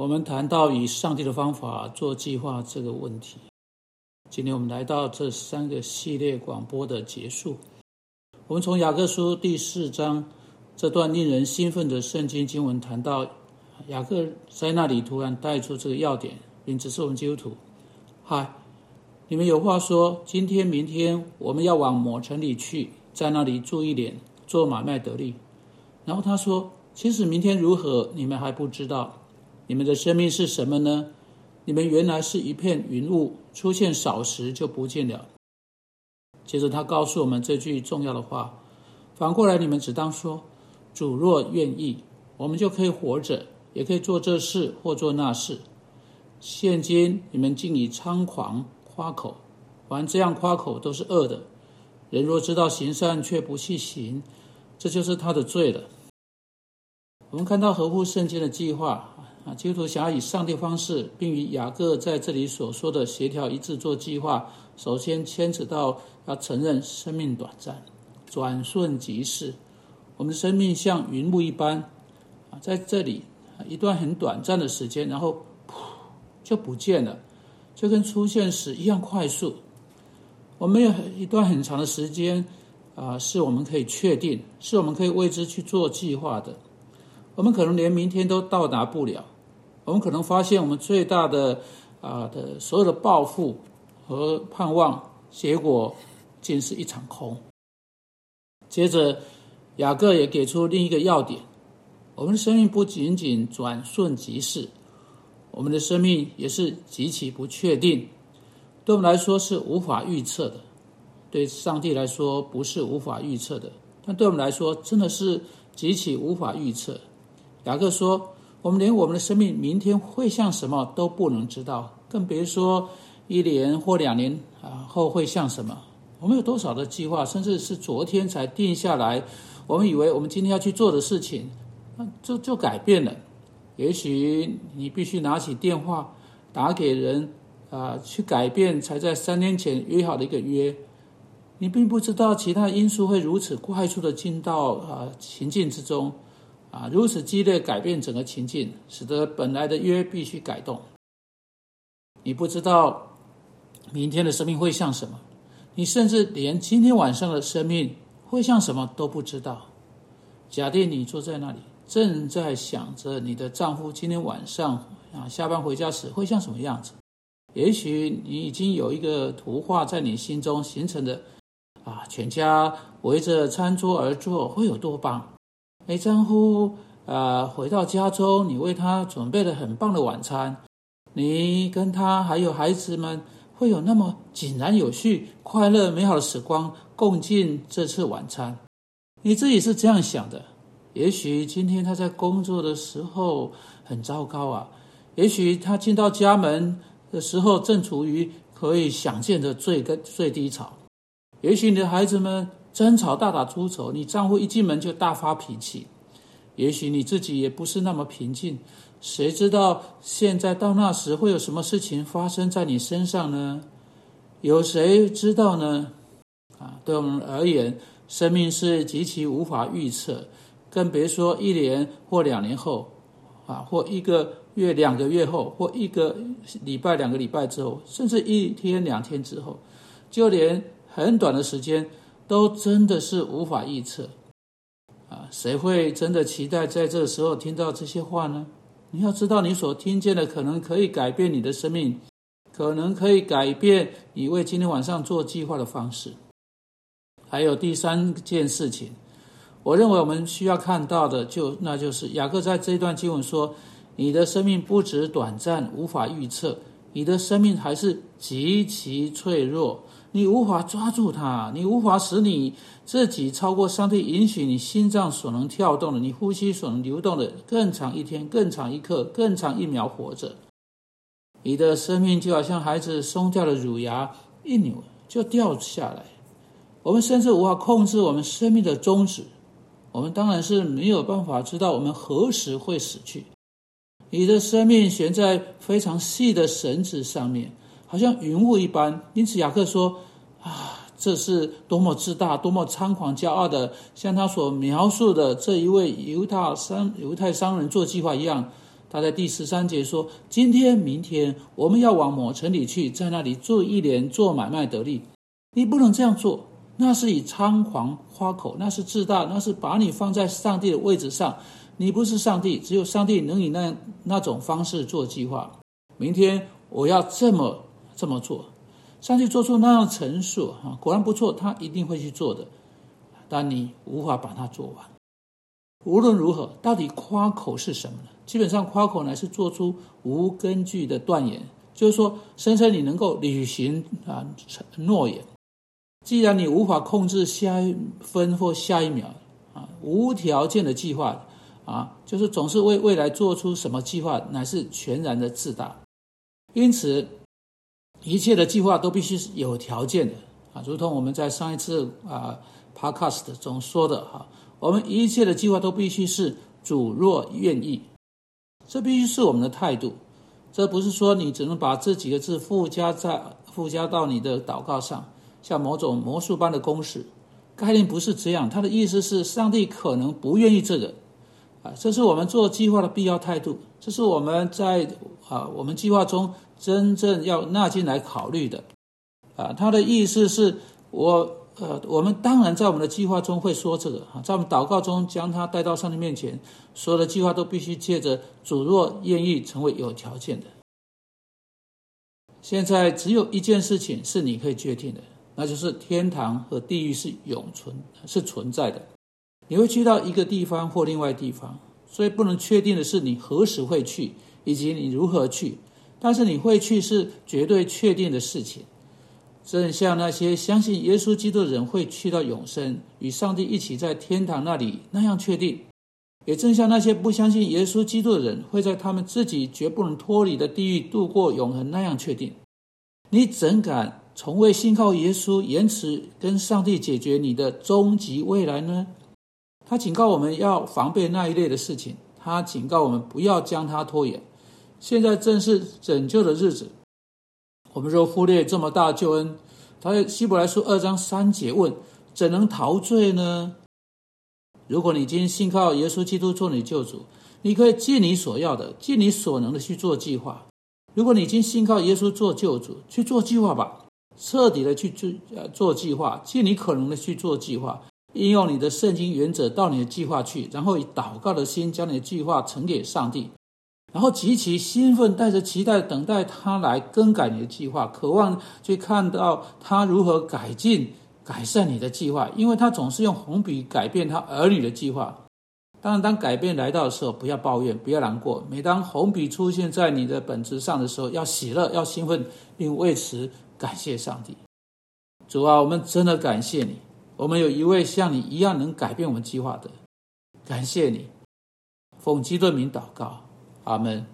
我们谈到以上帝的方法做计划这个问题。今天我们来到这三个系列广播的结束。我们从雅各书第四章这段令人兴奋的圣经经文谈到，雅各在那里突然带出这个要点，并指示我们基督徒：嗨，你们有话说，今天、明天我们要往某城里去，在那里住一年，做买卖得利。然后他说：其实明天如何，你们还不知道。你们的生命是什么呢？你们原来是一片云雾，出现少时就不见了。接着他告诉我们这句重要的话：反过来，你们只当说，主若愿意，我们就可以活着，也可以做这事或做那事。现今你们竟以猖狂夸口，凡这样夸口都是恶的。人若知道行善却不去行，这就是他的罪了。我们看到合乎圣经的计划。啊，基督徒想要以上帝方式，并与雅各在这里所说的协调一致做计划，首先牵扯到要承认生命短暂，转瞬即逝。我们的生命像云雾一般，啊，在这里一段很短暂的时间，然后噗就不见了，就跟出现时一样快速。我们有一段很长的时间，啊，是我们可以确定，是我们可以为之去做计划的。我们可能连明天都到达不了，我们可能发现我们最大的啊的所有的抱负和盼望，结果竟是一场空。接着，雅各也给出另一个要点：我们的生命不仅仅转瞬即逝，我们的生命也是极其不确定，对我们来说是无法预测的；对上帝来说不是无法预测的，但对我们来说真的是极其无法预测。雅各说：“我们连我们的生命明天会像什么都不能知道，更别说一年或两年啊后会像什么。我们有多少的计划，甚至是昨天才定下来，我们以为我们今天要去做的事情，那就就改变了。也许你必须拿起电话打给人啊，去改变才在三天前约好的一个约。你并不知道其他因素会如此快速的进到啊情境之中。”啊，如此激烈改变整个情境，使得本来的约必须改动。你不知道明天的生命会像什么，你甚至连今天晚上的生命会像什么都不知道。假定你坐在那里，正在想着你的丈夫今天晚上啊下班回家时会像什么样子，也许你已经有一个图画在你心中形成的，啊，全家围着餐桌而坐会有多棒。哎，丈夫，呃，回到家中，你为他准备了很棒的晚餐，你跟他还有孩子们会有那么井然有序、快乐美好的时光共进这次晚餐。你自己是这样想的。也许今天他在工作的时候很糟糕啊，也许他进到家门的时候正处于可以想见的最跟最低潮，也许你的孩子们。争吵大打出手，你丈夫一进门就大发脾气。也许你自己也不是那么平静，谁知道现在到那时会有什么事情发生在你身上呢？有谁知道呢？啊，对我们而言，生命是极其无法预测，更别说一年或两年后，啊，或一个月、两个月后，或一个礼拜、两个礼拜之后，甚至一天、两天之后，就连很短的时间。都真的是无法预测，啊，谁会真的期待在这时候听到这些话呢？你要知道，你所听见的可能可以改变你的生命，可能可以改变你为今天晚上做计划的方式。还有第三件事情，我认为我们需要看到的，就那就是雅各在这一段经文说：“你的生命不止短暂，无法预测，你的生命还是极其脆弱。”你无法抓住它，你无法使你自己超过上帝允许你心脏所能跳动的，你呼吸所能流动的更长一天、更长一刻、更长一秒活着。你的生命就好像孩子松掉的乳牙，一扭就掉下来。我们甚至无法控制我们生命的终止。我们当然是没有办法知道我们何时会死去。你的生命悬在非常细的绳子上面。好像云雾一般，因此雅各说：“啊，这是多么自大、多么猖狂、骄傲的，像他所描述的这一位犹大商犹太商人做计划一样，他在第十三节说：“今天、明天我们要往某城里去，在那里做一年，做买卖得利。你不能这样做，那是以猖狂夸口，那是自大，那是把你放在上帝的位置上。你不是上帝，只有上帝能以那那种方式做计划。明天我要这么这么做。上帝做出那样陈述，啊，果然不错，他一定会去做的。但你无法把它做完。无论如何，到底夸口是什么呢？”基本上夸口乃是做出无根据的断言，就是说声称你能够履行啊诺言。既然你无法控制下一分或下一秒啊，无条件的计划啊，就是总是为未来做出什么计划，乃是全然的自大。因此，一切的计划都必须是有条件的啊，如同我们在上一次啊 podcast 中说的哈，我们一切的计划都必须是主若愿意。这必须是我们的态度，这不是说你只能把这几个字附加在附加到你的祷告上，像某种魔术般的公式。概念不是这样，它的意思是上帝可能不愿意这个，啊，这是我们做计划的必要态度，这是我们在啊我们计划中真正要纳进来考虑的，啊，他的意思是我。呃，我们当然在我们的计划中会说这个啊，在我们祷告中将他带到上帝面前，所有的计划都必须借着主若愿意成为有条件的。现在只有一件事情是你可以决定的，那就是天堂和地狱是永存是存在的。你会去到一个地方或另外地方，所以不能确定的是你何时会去以及你如何去，但是你会去是绝对确定的事情。正像那些相信耶稣基督的人会去到永生，与上帝一起在天堂那里那样确定；也正像那些不相信耶稣基督的人会在他们自己绝不能脱离的地狱度过永恒那样确定。你怎敢从未信靠耶稣，延迟跟上帝解决你的终极未来呢？他警告我们要防备那一类的事情，他警告我们不要将它拖延。现在正是拯救的日子。我们若忽略这么大救恩，他在希伯来书二章三节问：怎能陶醉呢？如果你今天信靠耶稣基督做你救主，你可以尽你所要的、尽你所能的去做计划。如果你已经信靠耶稣做救主，去做计划吧，彻底的去做呃做计划，尽你可能的去做计划，应用你的圣经原则到你的计划去，然后以祷告的心将你的计划呈给上帝。然后极其兴奋，带着期待等待他来更改你的计划，渴望去看到他如何改进、改善你的计划，因为他总是用红笔改变他儿女的计划。当然，当改变来到的时候，不要抱怨，不要难过。每当红笔出现在你的本子上的时候，要喜乐，要兴奋，并为此感谢上帝。主啊，我们真的感谢你，我们有一位像你一样能改变我们计划的，感谢你。奉基督名祷告。阿门。